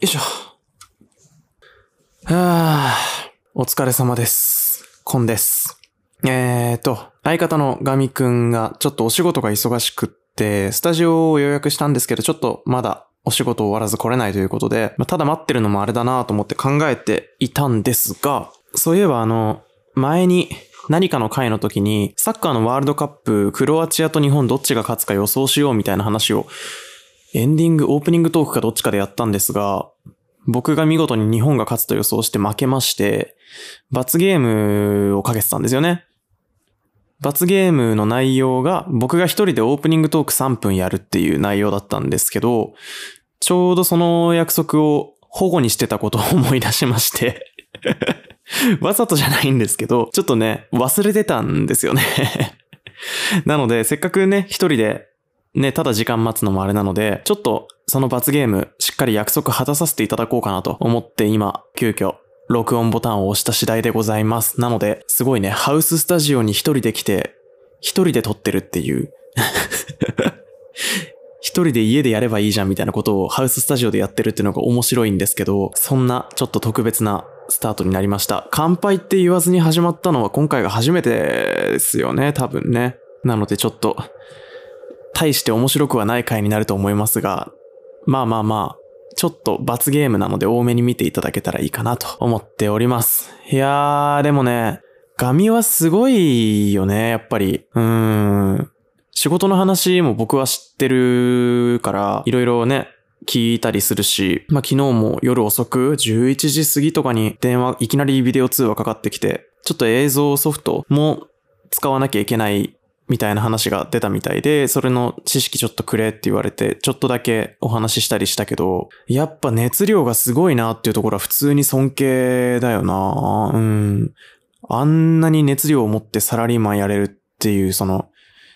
よいしょ。はぁ、お疲れ様です。コンです。えーと、相方のガミくんがちょっとお仕事が忙しくって、スタジオを予約したんですけど、ちょっとまだお仕事終わらず来れないということで、まあただ待ってるのもあれだなと思って考えていたんですが、そういえばあの、前に何かの回の時に、サッカーのワールドカップ、クロアチアと日本どっちが勝つか予想しようみたいな話を、エンディング、オープニングトークかどっちかでやったんですが、僕が見事に日本が勝つと予想して負けまして、罰ゲームをかけてたんですよね。罰ゲームの内容が僕が一人でオープニングトーク3分やるっていう内容だったんですけど、ちょうどその約束を保護にしてたことを思い出しまして、わざとじゃないんですけど、ちょっとね、忘れてたんですよね。なので、せっかくね、一人でね、ただ時間待つのもあれなので、ちょっとその罰ゲーム、しっかり約束果たさせていただこうかなと思って今、急遽、録音ボタンを押した次第でございます。なので、すごいね、ハウススタジオに一人で来て、一人で撮ってるっていう。一人で家でやればいいじゃんみたいなことをハウススタジオでやってるっていうのが面白いんですけど、そんなちょっと特別なスタートになりました。乾杯って言わずに始まったのは今回が初めてですよね、多分ね。なのでちょっと、大して面白くはない回になると思いますが、まあまあまあ、ちょっと罰ゲームなので多めに見ていただけたらいいかなと思っております。いやー、でもね、ガミはすごいよね、やっぱり。うーん。仕事の話も僕は知ってるから、いろいろね、聞いたりするし、まあ昨日も夜遅く11時過ぎとかに電話、いきなりビデオ通話かかってきて、ちょっと映像ソフトも使わなきゃいけないみたいな話が出たみたいで、それの知識ちょっとくれって言われて、ちょっとだけお話ししたりしたけど、やっぱ熱量がすごいなっていうところは普通に尊敬だよなうん。あんなに熱量を持ってサラリーマンやれるっていう、その、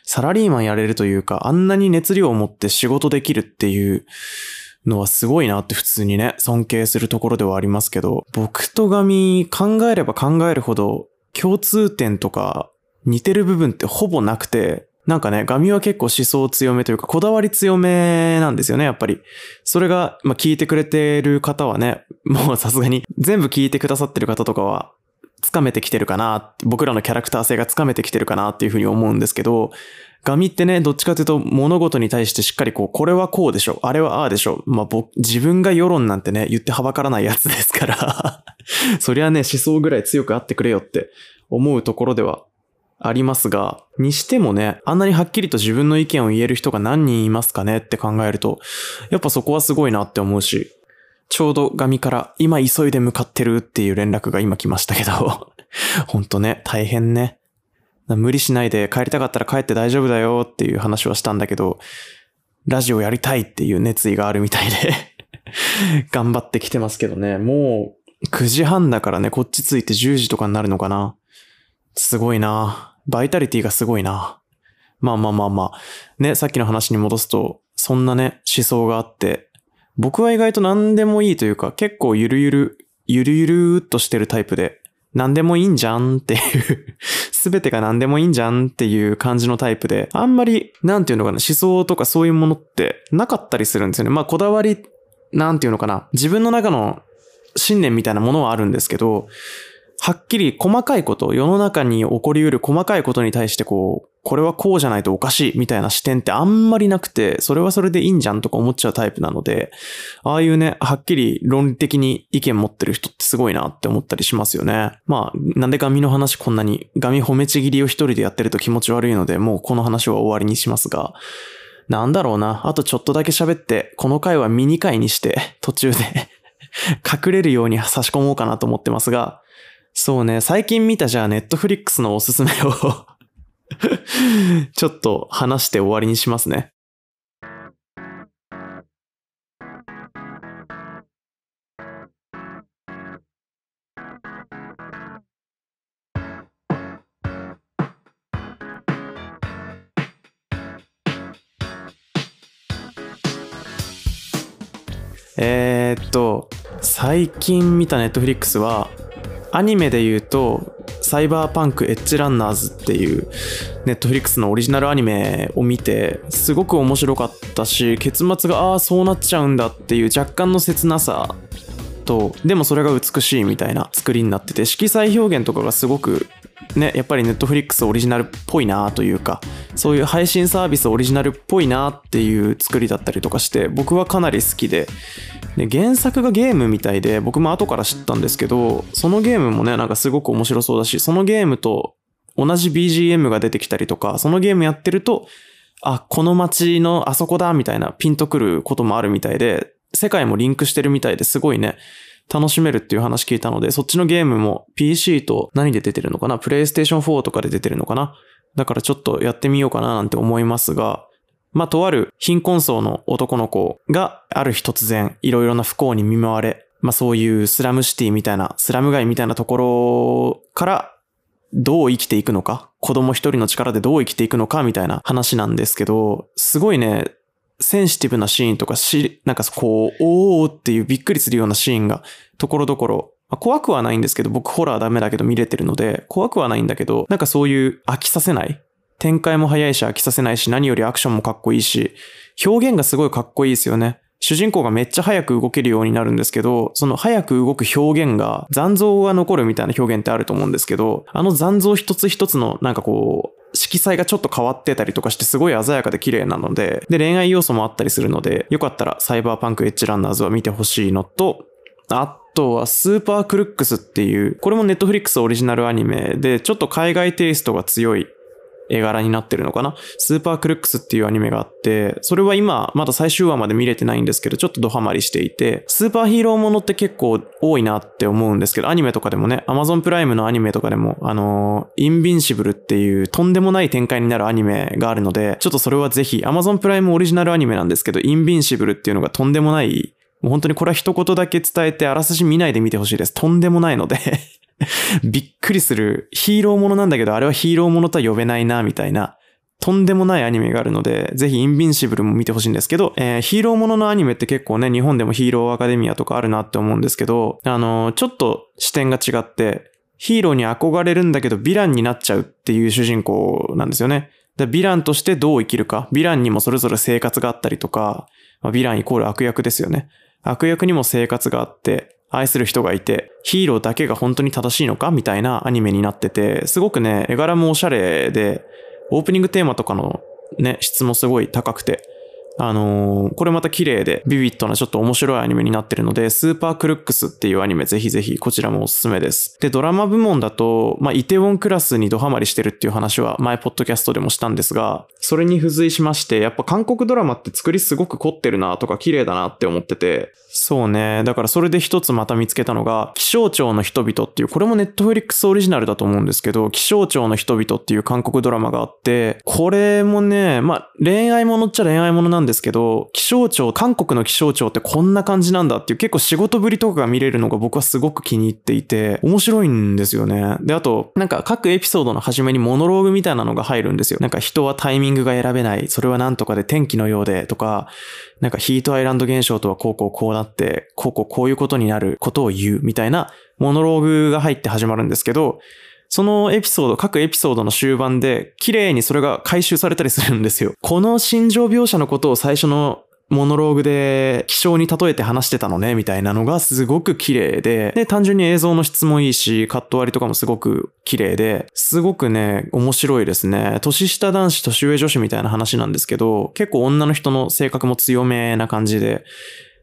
サラリーマンやれるというか、あんなに熱量を持って仕事できるっていうのはすごいなって普通にね、尊敬するところではありますけど、僕とガミ考えれば考えるほど共通点とか似てる部分ってほぼなくて、なんかね、ガミは結構思想強めというか、こだわり強めなんですよね、やっぱり。それが、まあ、聞いてくれてる方はね、もうさすがに、全部聞いてくださってる方とかは、つかめてきてるかな、僕らのキャラクター性がつかめてきてるかなっていうふうに思うんですけど、ガミってね、どっちかというと物事に対してしっかりこう、これはこうでしょ、あれはああでしょ。まあ、僕、自分が世論なんてね、言ってはばからないやつですから、そりゃね、思想ぐらい強くあってくれよって思うところではありますが、にしてもね、あんなにはっきりと自分の意見を言える人が何人いますかねって考えると、やっぱそこはすごいなって思うし、ちょうどガミから今急いで向かってるっていう連絡が今来ましたけど、ほんとね、大変ね。無理しないで帰りたかったら帰って大丈夫だよっていう話はしたんだけど、ラジオやりたいっていう熱意があるみたいで、頑張ってきてますけどね、もう9時半だからね、こっち着いて10時とかになるのかな。すごいなバイタリティがすごいなまあまあまあまあ。ね、さっきの話に戻すと、そんなね、思想があって、僕は意外と何でもいいというか、結構ゆるゆる、ゆるゆるっとしてるタイプで、何でもいいんじゃんっていう、すべてが何でもいいんじゃんっていう感じのタイプで、あんまり、なんていうのかな、思想とかそういうものってなかったりするんですよね。まあ、こだわり、なんていうのかな、自分の中の信念みたいなものはあるんですけど、はっきり細かいこと、世の中に起こり得る細かいことに対してこう、これはこうじゃないとおかしいみたいな視点ってあんまりなくて、それはそれでいいんじゃんとか思っちゃうタイプなので、ああいうね、はっきり論理的に意見持ってる人ってすごいなって思ったりしますよね。まあ、なんでガミの話こんなに、ガミ褒めちぎりを一人でやってると気持ち悪いので、もうこの話は終わりにしますが、なんだろうな、あとちょっとだけ喋って、この回はミニ回にして、途中で 隠れるように差し込もうかなと思ってますが、そうね、最近見たじゃあネットフリックスのおすすめを ちょっと話して終わりにしますね。えー、っと、最近見たネットフリックスは、アニメで言うと、サイバーパンクエッジランナーズっていうネットフリックスのオリジナルアニメを見て、すごく面白かったし結末がああそうなっちゃうんだっていう若干の切なさとでもそれが美しいみたいな作りになってて色彩表現とかがすごくねやっぱりネットフリックスオリジナルっぽいなというかそういう配信サービスオリジナルっぽいなっていう作りだったりとかして僕はかなり好きでで原作がゲームみたいで僕も後から知ったんですけどそのゲームもねなんかすごく面白そうだしそのゲームと同じ BGM が出てきたりとかそのゲームやってるとあこの街のあそこだみたいなピンとくることもあるみたいで世界もリンクしてるみたいですごいね、楽しめるっていう話聞いたので、そっちのゲームも PC と何で出てるのかな？プレイステーション4とかで出てるのかな？だからちょっとやってみようかななんて思いますが、まあ、とある貧困層の男の子がある日突然いろいろな不幸に見舞われ、まあ、そういうスラムシティみたいな、スラム街みたいなところからどう生きていくのか、子供一人の力でどう生きていくのかみたいな話なんですけど、すごいね、センシティブなシーンとかし、なんかこう、おーっていうびっくりするようなシーンが、ところどころ、怖くはないんですけど、僕ホラーダメだけど見れてるので、怖くはないんだけど、なんかそういう飽きさせない展開も早いし飽きさせないし、何よりアクションもかっこいいし、表現がすごいかっこいいですよね。主人公がめっちゃ早く動けるようになるんですけど、その早く動く表現が残像が残るみたいな表現ってあると思うんですけど、あの残像一つ一つのなんかこう、色彩がちょっと変わってたりとかしてすごい鮮やかで綺麗なので、で、恋愛要素もあったりするので、よかったらサイバーパンクエッジランナーズは見てほしいのと、あとはスーパークルックスっていう、これもネットフリックスオリジナルアニメで、ちょっと海外テイストが強い絵柄になってるのかな？スーパークルックスっていうアニメがあって、それは今まだ最終話まで見れてないんですけど、ちょっとドハマりしていて、スーパーヒーローものって結構多いなって思うんですけど、アニメとかでもね、アマゾンプライムのアニメとかでも、あのー、インビンシブルっていうとんでもない展開になるアニメがあるので、ちょっとそれはぜひ、アマゾンプライムオリジナルアニメなんですけど、インビンシブルっていうのがとんでもないもう本当にこれは一言だけ伝えてあらすじ見ないで見てほしいです。とんでもないので びっくりする。ヒーローものなんだけど、あれはヒーローものとは呼べないな、みたいな。とんでもないアニメがあるので、ぜひインビンシブルも見てほしいんですけど、えー、ヒーローもののアニメって結構ね、日本でもヒーローアカデミアとかあるなって思うんですけど、あのー、ちょっと視点が違って、ヒーローに憧れるんだけど、ヴィランになっちゃうっていう主人公なんですよね。で、ヴィランとしてどう生きるか。ヴィランにもそれぞれ生活があったりとか、まあ、ヴィランイコール悪役ですよね。悪役にも生活があって、愛する人がいて、ヒーローだけが本当に正しいのか？みたいなアニメになってて、すごくね、絵柄もおしゃれで、オープニングテーマとかのね、質もすごい高くて、あのー、これまた綺麗でビビッドなちょっと面白いアニメになってるので、スーパークルックスっていうアニメぜひぜひこちらもおすすめです。で、ドラマ部門だと、まあ、イテウォンクラスにドハマりしてるっていう話は前ポッドキャストでもしたんですが、それに付随しまして、やっぱ韓国ドラマって作りすごく凝ってるなとか綺麗だなって思ってて、そうね。だからそれで一つまた見つけたのが、気象庁の人々っていう、これもネットフリックスオリジナルだと思うんですけど、気象庁の人々っていう韓国ドラマがあって、これもね、まあ恋愛ものっちゃ恋愛ものなんんですけど、気象庁、韓国の気象庁ってこんな感じなんだっていう結構仕事ぶりとかが見れるのが僕はすごく気に入っていて、面白いんですよね。で、あと、なんか各エピソードの初めにモノローグみたいなのが入るんですよ。なんか人はタイミングが選べない、それはなんとかで天気のようでとか、なんかヒートアイランド現象とはこうこうこうなって、こうこうこういうことになることを言うみたいなモノローグが入って始まるんですけど、そのエピソード、各エピソードの終盤で、綺麗にそれが回収されたりするんですよ。この心情描写のことを最初のモノローグで気象に例えて話してたのね、みたいなのがすごく綺麗で、で、単純に映像の質もいいし、カット割りとかもすごく綺麗で、すごくね、面白いですね。年下男子、年上女子みたいな話なんですけど、結構女の人の性格も強めな感じで、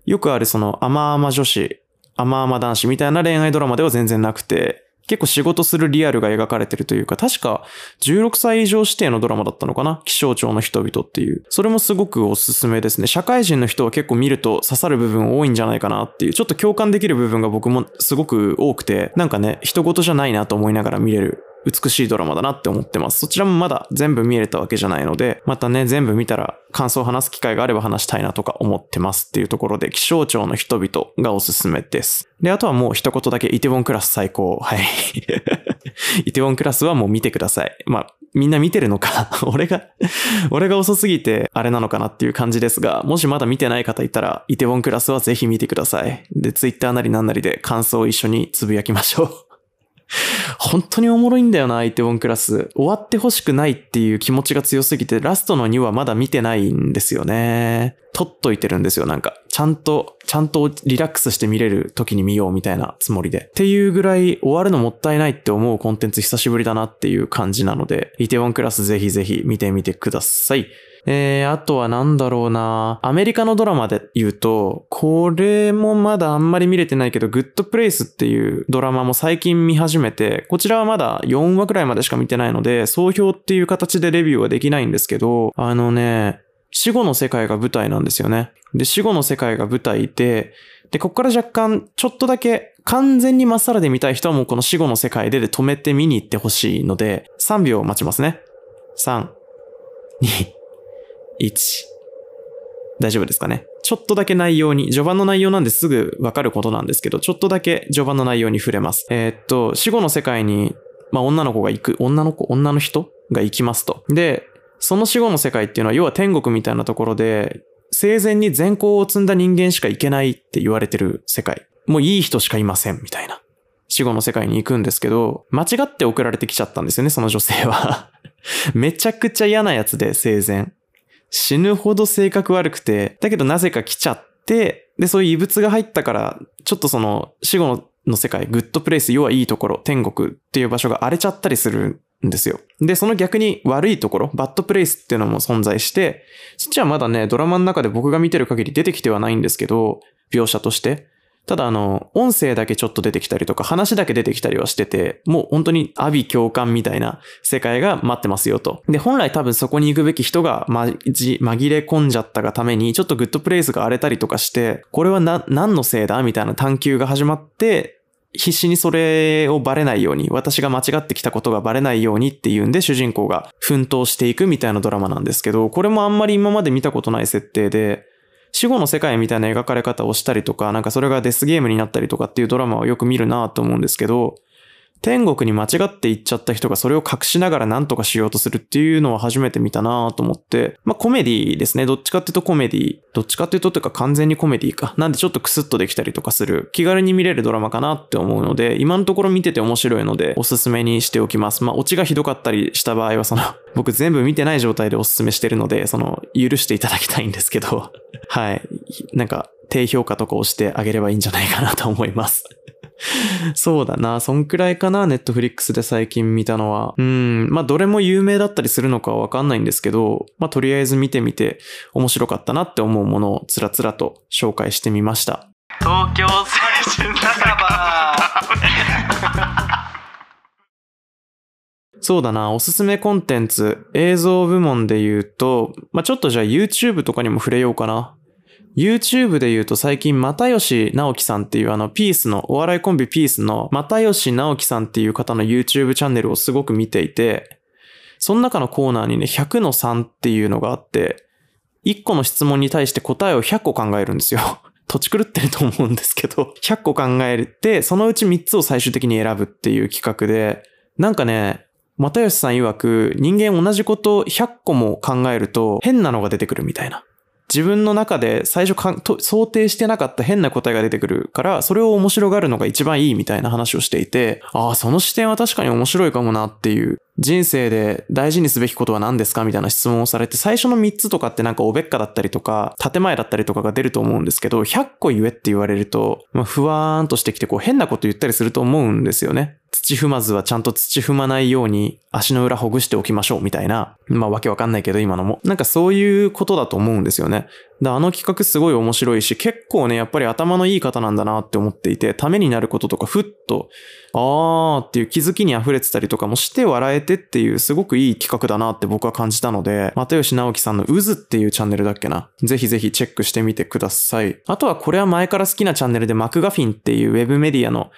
よくあるその甘々女子、甘々男子みたいな恋愛ドラマでは全然なくて、結構仕事するリアルが描かれてるというか、確か16歳以上指定のドラマだったのかな？気象庁の人々っていう。それもすごくおすすめですね。社会人の人は結構見ると刺さる部分多いんじゃないかなっていう、ちょっと共感できる部分が僕もすごく多くて、なんかね、人事じゃないなと思いながら見れる美しいドラマだなって思ってます。そちらもまだ全部見れたわけじゃないので、またね、全部見たら感想を話す機会があれば話したいなとか思ってますっていうところで、気象庁の人々がおすすめです。で、あとはもう一言だけイテウォンクラス最高。はい。イテウォンクラスはもう見てください。まあ、みんな見てるのか 俺が 俺が遅すぎてあれなのかなっていう感じですが、もしまだ見てない方いたら、イテウォンクラスはぜひ見てください。で、ツイッターなりなんなりで感想を一緒につぶやきましょう 本当におもろいんだよな、イテウォンクラス。終わってほしくないっていう気持ちが強すぎて、ラストの2話まだ見てないんですよね。撮っといてるんですよ、なんか。ちゃんと、ちゃんとリラックスして見れる時に見ようみたいなつもりで。っていうぐらい終わるのもったいないって思うコンテンツ久しぶりだなっていう感じなので、イテウォンクラスぜひぜひ見てみてください。えー、あとはなんだろうなアメリカのドラマで言うと、これもまだあんまり見れてないけど、グッドプレイスっていうドラマも最近見始めて、こちらはまだ4話くらいまでしか見てないので、総評っていう形でレビューはできないんですけど、あのね、死後の世界が舞台なんですよね。で、死後の世界が舞台で、で、こっから若干、ちょっとだけ、完全にまっさらで見たい人はもうこの死後の世界でで止めて見に行ってほしいので、3秒待ちますね。3、2、1。大丈夫ですかね。ちょっとだけ内容に、序盤の内容なんですぐわかることなんですけど、ちょっとだけ序盤の内容に触れます。えー、っと、死後の世界に、まあ、女の子が行く、女の子、女の人が行きますと。で、その死後の世界っていうのは、要は天国みたいなところで、生前に善行を積んだ人間しか行けないって言われてる世界。もういい人しかいません、みたいな。死後の世界に行くんですけど、間違って送られてきちゃったんですよね、その女性は めちゃくちゃ嫌なやつで、生前。死ぬほど性格悪くて、だけどなぜか来ちゃって、で、そういう異物が入ったから、ちょっとその死後の世界、グッドプレイス、要はいいところ、天国っていう場所が荒れちゃったりするんですよ。で、その逆に悪いところ、バッドプレイスっていうのも存在して、そっちはまだね、ドラマの中で僕が見てる限り出てきてはないんですけど、描写として。ただあの、音声だけちょっと出てきたりとか、話だけ出てきたりはしてて、もう本当に阿鼻共感みたいな世界が待ってますよと。で、本来多分そこに行くべき人がまじ、紛れ込んじゃったがために、ちょっとグッドプレイスが荒れたりとかして、これはな、何のせいだみたいな探求が始まって、必死にそれをバレないように、私が間違ってきたことがバレないようにっていうんで主人公が奮闘していくみたいなドラマなんですけど、これもあんまり今まで見たことない設定で、死後の世界みたいな描かれ方をしたりとか、なんかそれがデスゲームになったりとかっていうドラマをよく見るなと思うんですけど、天国に間違って行っちゃった人がそれを隠しながら何とかしようとするっていうのは初めて見たなと思って、まあコメディですね。どっちかっていうとコメディ。どっちかっていうとっていうか完全にコメディか。なんでちょっとクスッとできたりとかする。気軽に見れるドラマかなって思うので、今のところ見てて面白いのでおすすめにしておきます。まあオチがひどかったりした場合はその、僕全部見てない状態でおすすめしてるので、その、許していただきたいんですけど、はい。なんか、低評価とか押してあげればいいんじゃないかなと思います。そうだな。そんくらいかな、ネットフリックスで最近見たのは。うん。まあ、どれも有名だったりするのかはわかんないんですけど、まあ、とりあえず見てみて面白かったなって思うものをつらつらと紹介してみました。東京青春酒場そうだな、おすすめコンテンツ、映像部門で言うと、まあ、ちょっとじゃあ YouTube とかにも触れようかな。YouTube で言うと最近、又吉直樹さんっていうあの、ピースの、お笑いコンビピースの、又吉直樹さんっていう方の YouTube チャンネルをすごく見ていて、その中のコーナーにね、100の3っていうのがあって、1個の質問に対して答えを100個考えるんですよ。土地狂ってると思うんですけど、100個考えて、そのうち3つを最終的に選ぶっていう企画で、なんかね、又吉さん曰く、人間同じこと100個も考えると変なのが出てくるみたいな。自分の中で最初かんと想定してなかった変な答えが出てくるから、それを面白がるのが一番いいみたいな話をしていて、ああ、その視点は確かに面白いかもなっていう。人生で大事にすべきことは何ですかみたいな質問をされて、最初の3つとかってなんかおべっかだったりとか、建前だったりとかが出ると思うんですけど、100個言えって言われると、まあ、ふわーんとしてきてこう変なこと言ったりすると思うんですよね。土踏まずはちゃんと土踏まないように足の裏ほぐしておきましょうみたいな。まあわけわかんないけど今のも。なんかそういうことだと思うんですよね。で、あの企画すごい面白いし、結構ね、やっぱり頭のいい方なんだなって思っていて、ためになることとかふっと、あーっていう気づきに溢れてたりとかもして笑えてっていうすごくいい企画だなって僕は感じたので、又吉直樹さんの渦っていうチャンネルだっけな？ぜひぜひチェックしてみてください。あとはこれは前から好きなチャンネルでマクガフィンっていうウェブメディアの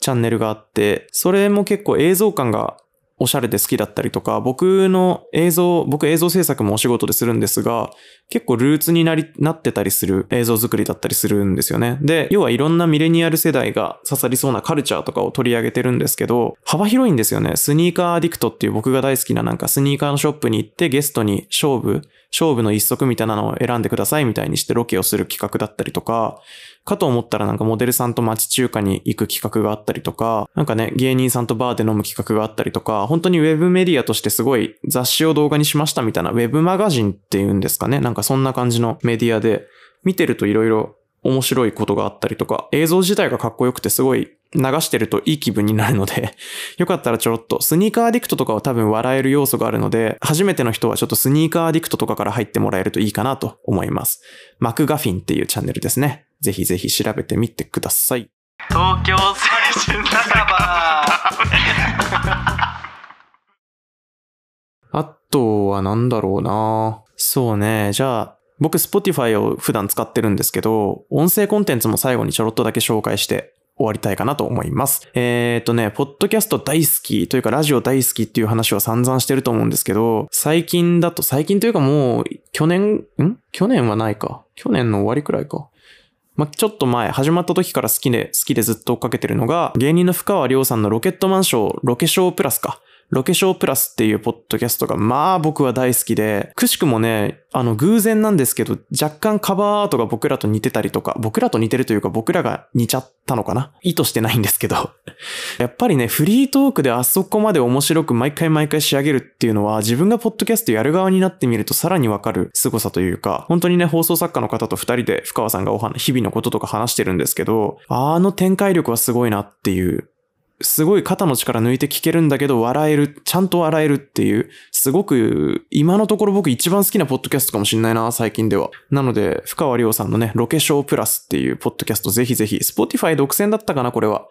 チャンネルがあって、それも結構映像感がおしゃれで好きだったりとか、僕の映像、僕映像制作もお仕事でするんですが、結構ルーツになり、なってたりする映像作りだったりするんですよね。で、要はいろんなミレニアル世代が刺さりそうなカルチャーとかを取り上げてるんですけど、幅広いんですよね。スニーカーアディクトっていう僕が大好きななんかスニーカーのショップに行ってゲストに勝負、勝負の一足みたいなのを選んでくださいみたいにしてロケをする企画だったりとか、かと思ったらなんかモデルさんと町中華に行く企画があったりとか、なんかね、芸人さんとバーで飲む企画があったりとか、本当にウェブメディアとしてすごい雑誌を動画にしましたみたいな、ウェブマガジンっていうんですかね。なんかそんな感じのメディアで、見てると色々面白いことがあったりとか、映像自体がかっこよくてすごい流してるといい気分になるので よかったらちょろっと、スニーカーアディクトとかは多分笑える要素があるので、初めての人はちょっとスニーカーアディクトとかから入ってもらえるといいかなと思います。マクガフィンっていうチャンネルですね。ぜひぜひ調べてみてください。東京青春酒場あとは何だろうなそうね。じゃあ、僕 Spotify を普段使ってるんですけど、音声コンテンツも最後にちょろっとだけ紹介して終わりたいかなと思います。えっ、とね、ポッドキャスト大好きというかラジオ大好きっていう話は散々してると思うんですけど、最近だと、最近というかもう、去年、ん？去年はないか。去年の終わりくらいか。ま、ちょっと前、始まった時から好きで、好きでずっと追っかけてるのが、芸人の深川亮さんのロケットマンション、ロケショープラスか。ロケショープラスっていうポッドキャストが、まあ僕は大好きで、くしくもね、あの偶然なんですけど、若干カバーアートが僕らと似てたりとか、僕らと似てるというか僕らが似ちゃったのかな？意図してないんですけど。やっぱりね、フリートークであそこまで面白く毎回毎回仕上げるっていうのは、自分がポッドキャストやる側になってみるとさらにわかる凄さというか、本当にね、放送作家の方と二人で深川さんがお話、日々のこととか話してるんですけど、あの展開力はすごいなっていうすごい肩の力抜いて聞けるんだけど笑える、ちゃんと笑えるっていう、すごく今のところ僕一番好きなポッドキャストかもしんないな、最近では。なので、深川亮さんのね、ロケショープラスっていうポッドキャストぜひぜひ、Spotify 独占だったかな、これは。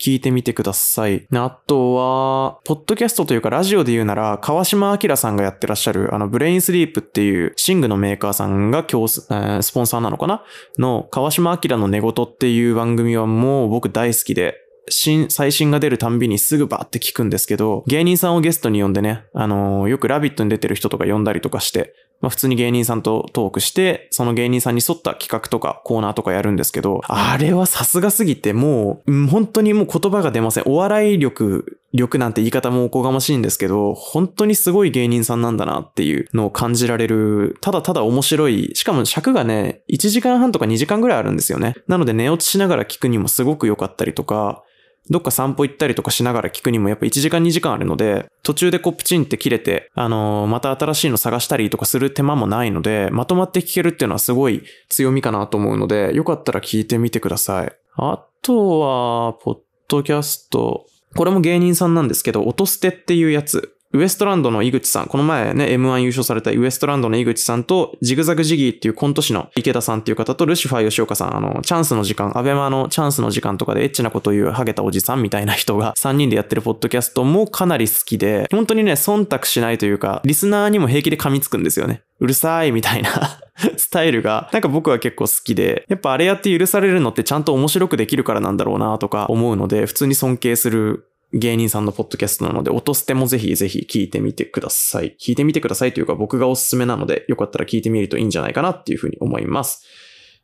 聞いてみてください。あとは、ポッドキャストというかラジオで言うなら、川島明さんがやってらっしゃる、あの、ブレインスリープっていう寝具のメーカーさんが今日、えー、スポンサーなのかな？の、川島明の寝言っていう番組はもう僕大好きで、新、最新が出るたんびにすぐバーって聞くんですけど、芸人さんをゲストに呼んでね、あのー、よくラヴィットに出てる人とか呼んだりとかして、まあ普通に芸人さんとトークして、その芸人さんに沿った企画とかコーナーとかやるんですけど、あれはさすがすぎてもう、本当にもう言葉が出ません。お笑い力、力なんて言い方もおこがましいんですけど、本当にすごい芸人さんなんだなっていうのを感じられる、ただただ面白い、しかも尺がね、1時間半とか2時間ぐらいあるんですよね。なので寝落ちしながら聞くにもすごく良かったりとか、どっか散歩行ったりとかしながら聞くにもやっぱ1時間2時間あるので、途中でこうプチンって切れて、あのー、また新しいの探したりとかする手間もないので、まとまって聞けるっていうのはすごい強みかなと思うので、よかったら聞いてみてください。あとは、ポッドキャスト。これも芸人さんなんですけど、音捨てっていうやつ。ウエストランドの井口さん、この前ね、M1 優勝されたウエストランドの井口さんと、ジグザグジギーっていうコント師の池田さんっていう方と、ルシファー吉岡さん、あの、チャンスの時間、アベマのチャンスの時間とかでエッチなことを言うハゲたおじさんみたいな人が 3人でやってるポッドキャストもかなり好きで、本当にね、忖度しないというか、リスナーにも平気で噛みつくんですよね。うるさいみたいな スタイルが、なんか僕は結構好きで、やっぱあれやって許されるのってちゃんと面白くできるからなんだろうなとか思うので、普通に尊敬する芸人さんのポッドキャストなので、音捨てもぜひぜひ聞いてみてください。聞いてみてくださいというか僕がおすすめなので、よかったら聞いてみるといいんじゃないかなっていうふうに思います。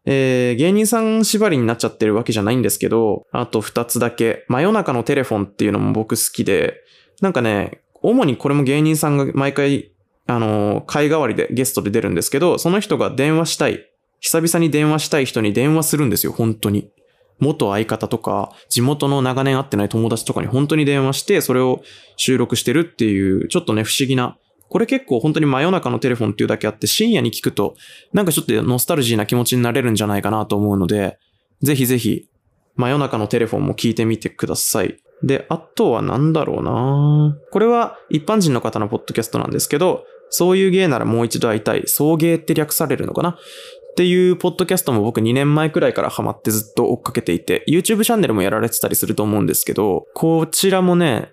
えー、芸人さん縛りになっちゃってるわけじゃないんですけど、あと二つだけ、真夜中のテレフォンっていうのも僕好きで、なんかね、主にこれも芸人さんが毎回、あのー、会代わりでゲストで出るんですけど、その人が電話したい、久々に電話したい人に電話するんですよ、本当に。元相方とか、地元の長年会ってない友達とかに本当に電話して、それを収録してるっていう、ちょっとね、不思議な。これ結構本当に真夜中のテレフォンっていうだけあって、深夜に聞くと、なんかちょっとノスタルジーな気持ちになれるんじゃないかなと思うので、ぜひぜひ、真夜中のテレフォンも聞いてみてください。で、あとは何だろうなこれは一般人の方のポッドキャストなんですけど、そういう芸ならもう一度会いたい。送迎って略されるのかなっていうポッドキャストも僕2年前くらいからハマってずっと追っかけていて、YouTube チャンネルもやられてたりすると思うんですけど、こちらもね、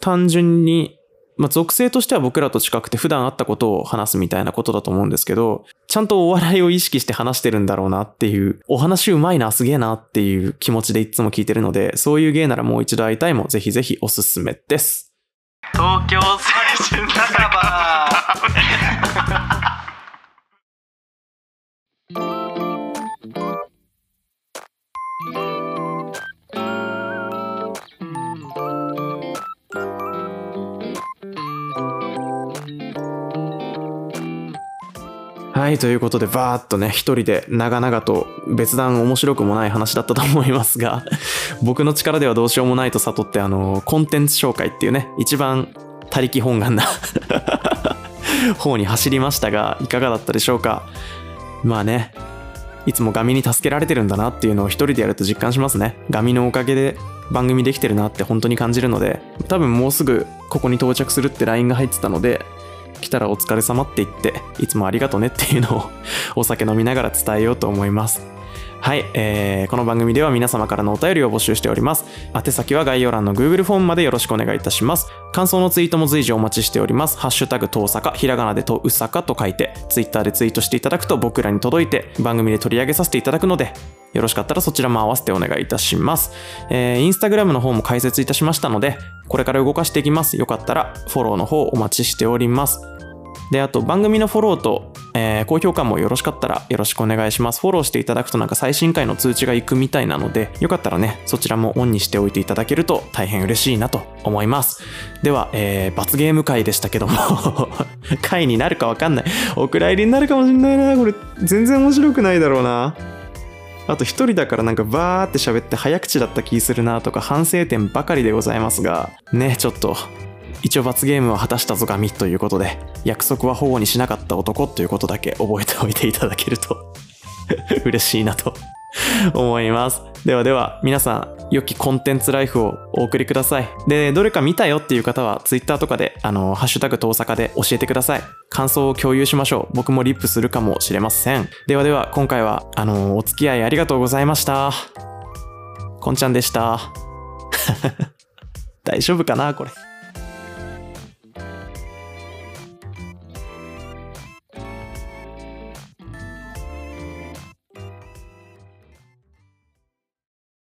単純に、まあ、属性としては僕らと近くて普段会ったことを話すみたいなことだと思うんですけど、ちゃんとお笑いを意識して話してるんだろうなっていう、お話うまいな、すげえなっていう気持ちでいつも聞いてるので、そういう芸ならもう一度会いたいもぜひぜひおすすめです。東京青春酒場ははい、ということで、バーっとね、一人で長々と別段面白くもない話だったと思いますが、僕の力ではどうしようもないと悟って、あの、コンテンツ紹介っていうね、一番他力本願な 方に走りましたが、いかがだったでしょうか？まあね、いつもガミに助けられてるんだなっていうのを一人でやると実感しますね。ガミのおかげで番組できてるなって本当に感じるので、多分もうすぐここに到着するって LINE が入ってたので、来たらお疲れ様って言って、いつもありがとねっていうのを お酒飲みながら伝えようと思います。はい、えーこの番組では皆様からのお便りを募集しております。宛先は概要欄の Google フォームまでよろしくお願いいたします。感想のツイートも随時お待ちしております。ハッシュタグ、とうさか、ひらがなでとうさかと書いて、Twitter でツイートしていただくと僕らに届いて、番組で取り上げさせていただくので、よろしかったらそちらも合わせてお願いいたします。えー、インスタグラムの方も開設いたしましたので、これから動かしていきます。よかったらフォローの方お待ちしております。で、あと番組のフォローと、えー高評価もよろしかったらよろしくお願いします。フォローしていただくとなんか最新回の通知が行くみたいなので、よかったらね、そちらもオンにしておいていただけると大変嬉しいなと思います。では、えー罰ゲーム回でしたけども、回になるかわかんない。お蔵入りになるかもしんないな。これ全然面白くないだろうな。あと一人だからなんかバーって喋って早口だった気するなとか反省点ばかりでございますが、ね、ちょっと、一応罰ゲームは果たしたぞガミということで、約束は保護にしなかった男ということだけ覚えておいていただけると 嬉しいなと 思います。ではでは、皆さん、良きコンテンツライフをお送りください。で、どれか見たよっていう方は、Twitter とかで、あの、ハッシュタグ遠坂で教えてください。感想を共有しましょう。僕もリップするかもしれません。ではでは、今回は、あの、お付き合いありがとうございました。こんちゃんでした。大丈夫かなこれ。